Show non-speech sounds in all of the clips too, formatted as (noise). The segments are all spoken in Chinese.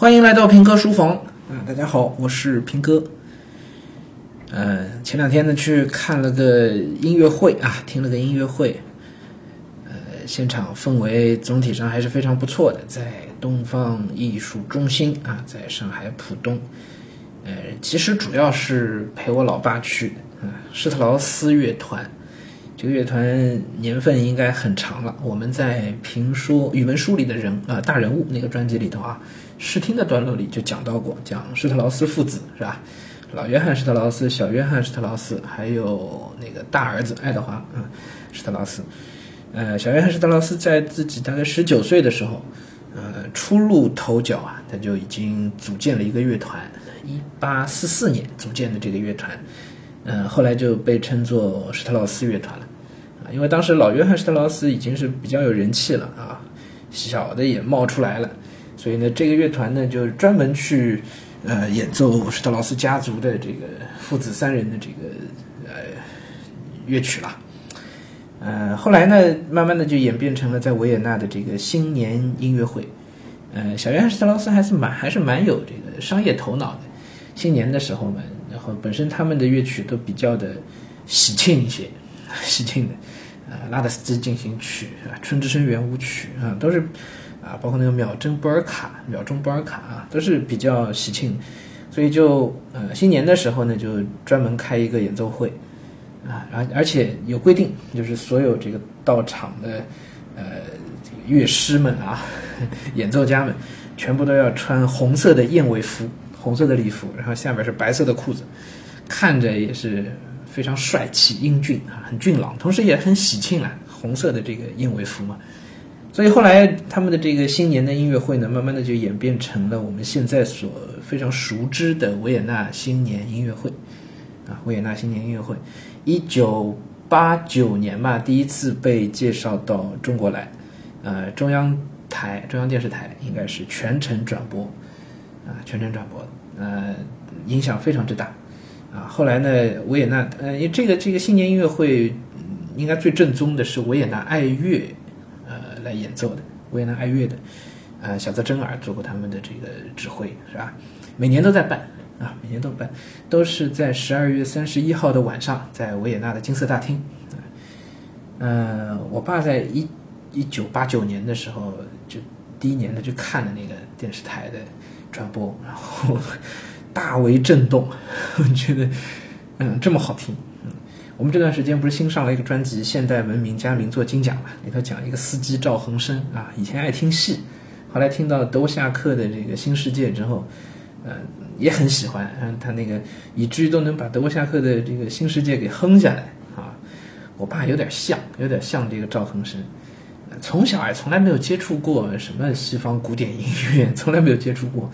欢迎来到平哥书房啊！大家好，我是平哥。呃，前两天呢去看了个音乐会啊，听了个音乐会。呃，现场氛围总体上还是非常不错的，在东方艺术中心啊，在上海浦东。呃，其实主要是陪我老爸去的啊，施特劳斯乐团。这个乐团年份应该很长了。我们在评说语文书里的人啊大人物那个专辑里头啊，试听的段落里就讲到过，讲施特劳斯父子是吧？老约翰施特劳斯、小约翰施特劳斯，还有那个大儿子爱德华嗯施特劳斯。呃，小约翰施特劳斯在自己大概十九岁的时候，呃，初露头角啊，他就已经组建了一个乐团。一八四四年组建的这个乐团，嗯，后来就被称作施特劳斯乐团了。啊因为当时老约翰施特劳斯已经是比较有人气了啊，小的也冒出来了，所以呢，这个乐团呢就专门去呃演奏施特劳斯家族的这个父子三人的这个呃乐曲了。呃，后来呢，慢慢的就演变成了在维也纳的这个新年音乐会。呃，小约翰施特劳斯还是蛮还是蛮有这个商业头脑的。新年的时候嘛，然后本身他们的乐曲都比较的喜庆一些，(laughs) 喜庆的。呃，拉德斯基进行曲啊，春之声圆舞曲啊，都是啊，包括那个秒针波尔卡、秒钟波尔卡啊，都是比较喜庆，所以就呃新年的时候呢，就专门开一个演奏会啊，而而且有规定，就是所有这个到场的呃乐师们啊，(laughs) 演奏家们，全部都要穿红色的燕尾服、红色的礼服，然后下面是白色的裤子，看着也是。非常帅气、英俊啊，很俊朗，同时也很喜庆啊。红色的这个燕尾服嘛，所以后来他们的这个新年的音乐会呢，慢慢的就演变成了我们现在所非常熟知的维也纳新年音乐会啊。维也纳新年音乐会，一九八九年吧，第一次被介绍到中国来，呃，中央台、中央电视台应该是全程转播啊，全程转播，呃，影响非常之大。啊，后来呢，维也纳，呃，这个这个新年音乐会，应该最正宗的是维也纳爱乐，来演奏的，维也纳爱乐的，呃，小泽征尔做过他们的这个指挥，是吧？每年都在办，啊，每年都办，都是在十二月三十一号的晚上，在维也纳的金色大厅。嗯，我爸在一一九八九年的时候，就第一年他就看了那个电视台的转播，然后。(laughs) 大为震动，我觉得，嗯，这么好听，我们这段时间不是新上了一个专辑《现代文明加名作精讲》嘛？里头讲一个司机赵恒生啊，以前爱听戏，后来听到德沃夏克的这个新世界之后，嗯，也很喜欢，嗯，他那个以至于都能把德沃夏克的这个新世界给哼下来啊。我爸有点像，有点像这个赵恒生，从小也从来没有接触过什么西方古典音乐，从来没有接触过。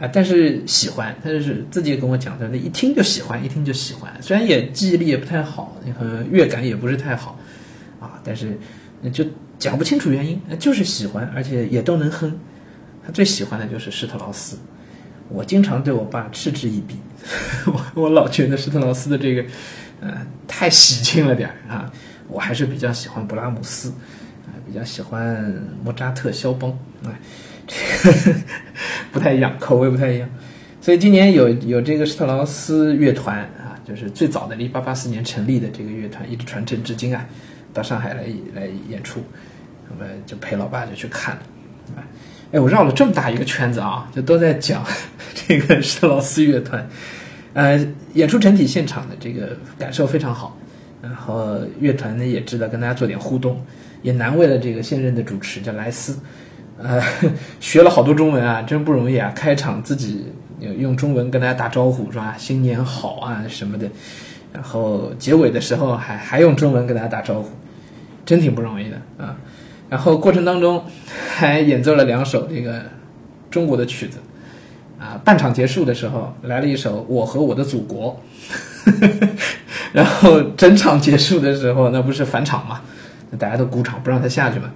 啊，但是喜欢，他就是自己跟我讲的，那一听就喜欢，一听就喜欢。虽然也记忆力也不太好，和乐感也不是太好，啊，但是就讲不清楚原因，就是喜欢，而且也都能哼。他最喜欢的就是施特劳斯，我经常对我爸嗤之以鼻，(laughs) 我我老觉得施特劳斯的这个，呃，太喜庆了点儿啊。我还是比较喜欢布拉姆斯，啊，比较喜欢莫扎特、肖邦，啊。(laughs) 不太一样，口味不太一样，所以今年有有这个施特劳斯乐团啊，就是最早的一八八四年成立的这个乐团，一直传承至今啊，到上海来来演出，那么就陪老爸就去看了，啊，哎，我绕了这么大一个圈子啊，就都在讲这个施特劳斯乐团，呃，演出整体现场的这个感受非常好，然后乐团呢也知道跟大家做点互动，也难为了这个现任的主持叫莱斯。呃，学了好多中文啊，(laughs) 真不容易啊！开场自己用中文跟大家打招呼是吧？新年好啊什么的，然后结尾的时候还还用中文跟大家打招呼，真挺不容易的啊！然后过程当中 (laughs) 还演奏了两首这个中国的曲子啊，半场结束的时候来了一首《我和我的祖国》，(laughs) 然后整场结束的时候那不是返场嘛？大家都鼓掌不让他下去嘛？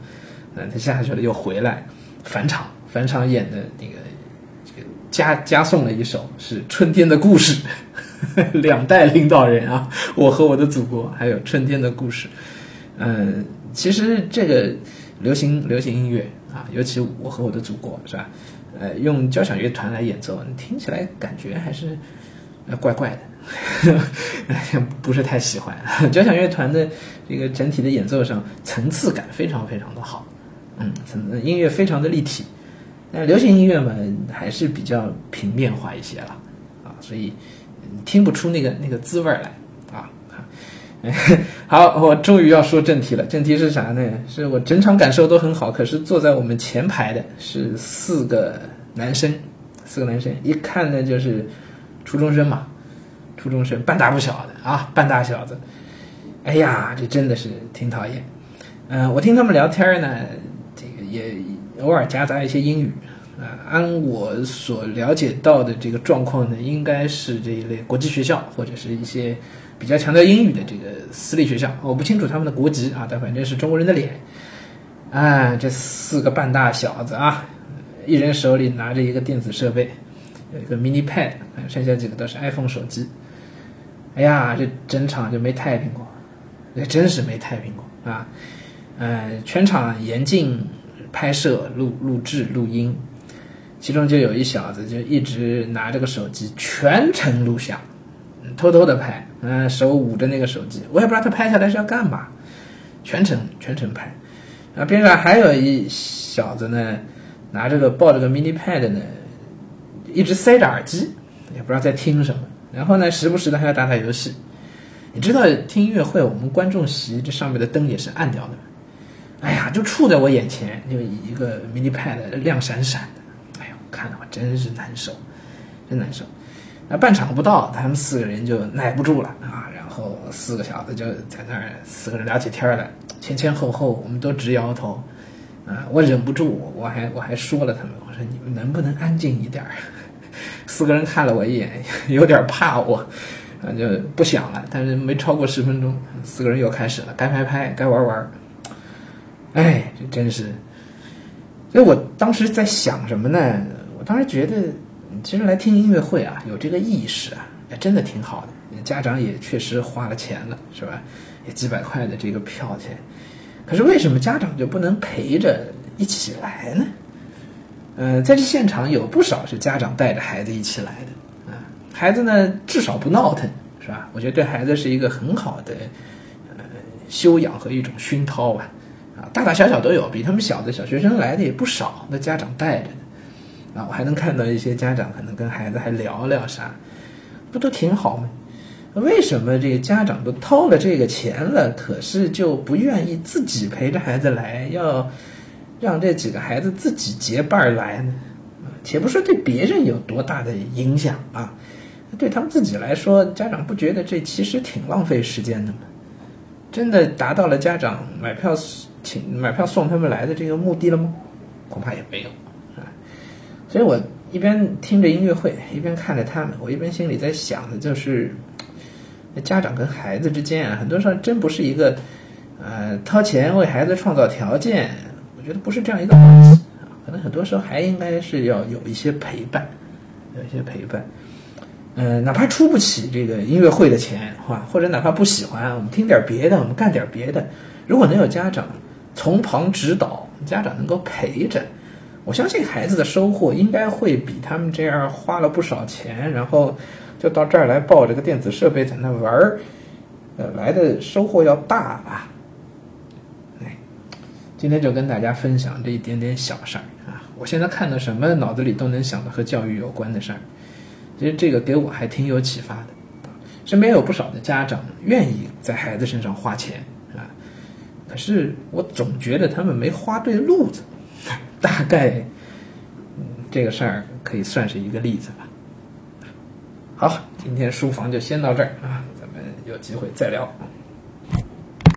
他下去了又回来，返场，返场演的那个这个加加送了一首是《春天的故事》，(laughs) 两代领导人啊，我和我的祖国，还有《春天的故事》。嗯，其实这个流行流行音乐啊，尤其我和我的祖国是吧？呃，用交响乐团来演奏，听起来感觉还是怪怪的，(laughs) 不是太喜欢。(laughs) 交响乐团的这个整体的演奏上层次感非常非常的好，嗯，音乐非常的立体。那流行音乐嘛，还是比较平面化一些了啊，所以听不出那个那个滋味来啊。好，我终于要说正题了。正题是啥呢？是我整场感受都很好，可是坐在我们前排的是四个男生，四个男生，一看呢就是初中生嘛，初中生半大不小的啊，半大小子。哎呀，这真的是挺讨厌。嗯，我听他们聊天呢，也偶尔夹杂一些英语啊。按我所了解到的这个状况呢，应该是这一类国际学校或者是一些。比较强调英语的这个私立学校，我不清楚他们的国籍啊，但反正是中国人的脸。啊，这四个半大小子啊，一人手里拿着一个电子设备，有一个 mini pad，剩下几个都是 iPhone 手机。哎呀，这整场就没太平过，这真是没太平过啊！呃，全场严禁拍摄、录录制、录音，其中就有一小子就一直拿着个手机全程录像，偷偷的拍。嗯，手捂着那个手机，我也不知道他拍下来是要干嘛，全程全程拍。啊，边上还有一小子呢，拿着个抱着个 mini pad 呢，一直塞着耳机，也不知道在听什么。然后呢，时不时的还要打打游戏。你知道听音乐会，我们观众席这上面的灯也是暗掉的。哎呀，就触在我眼前，就一个 mini pad 亮闪闪的。哎呦，看的我真是难受，真难受。那半场不到，他们四个人就耐不住了啊！然后四个小子就在那儿，四个人聊起天来，前前后后我们都直摇头啊！我忍不住，我还我还说了他们，我说你们能不能安静一点儿？四个人看了我一眼，有点怕我，啊就不想了。但是没超过十分钟，四个人又开始了，该拍拍，该玩玩。哎，这真是！所以我当时在想什么呢？我当时觉得。其实来听音乐会啊，有这个意识啊，真的挺好的。家长也确实花了钱了，是吧？也几百块的这个票钱。可是为什么家长就不能陪着一起来呢？呃，在这现场有不少是家长带着孩子一起来的啊。孩子呢，至少不闹腾，是吧？我觉得对孩子是一个很好的呃修养和一种熏陶吧。啊，大大小小都有，比他们小的小学生来的也不少，那家长带着的。啊，我还能看到一些家长可能跟孩子还聊聊啥，不都挺好吗？为什么这个家长都掏了这个钱了，可是就不愿意自己陪着孩子来，要让这几个孩子自己结伴来呢？且不说对别人有多大的影响啊，对他们自己来说，家长不觉得这其实挺浪费时间的吗？真的达到了家长买票请买票送他们来的这个目的了吗？恐怕也没有。所以我一边听着音乐会，一边看着他们，我一边心里在想的就是，家长跟孩子之间啊，很多时候真不是一个，呃，掏钱为孩子创造条件，我觉得不是这样一个关系啊，可能很多时候还应该是要有一些陪伴，有一些陪伴，嗯，哪怕出不起这个音乐会的钱，哈，或者哪怕不喜欢，我们听点别的，我们干点别的，如果能有家长从旁指导，家长能够陪着。我相信孩子的收获应该会比他们这样花了不少钱，然后就到这儿来抱着个电子设备在那玩儿，呃，来的收获要大吧？哎，今天就跟大家分享这一点点小事儿啊！我现在看到什么，脑子里都能想到和教育有关的事儿。其实这个给我还挺有启发的。身边有不少的家长愿意在孩子身上花钱，可是我总觉得他们没花对路子。(laughs) 大概，这个事儿可以算是一个例子吧。好，今天书房就先到这儿啊，咱们有机会再聊。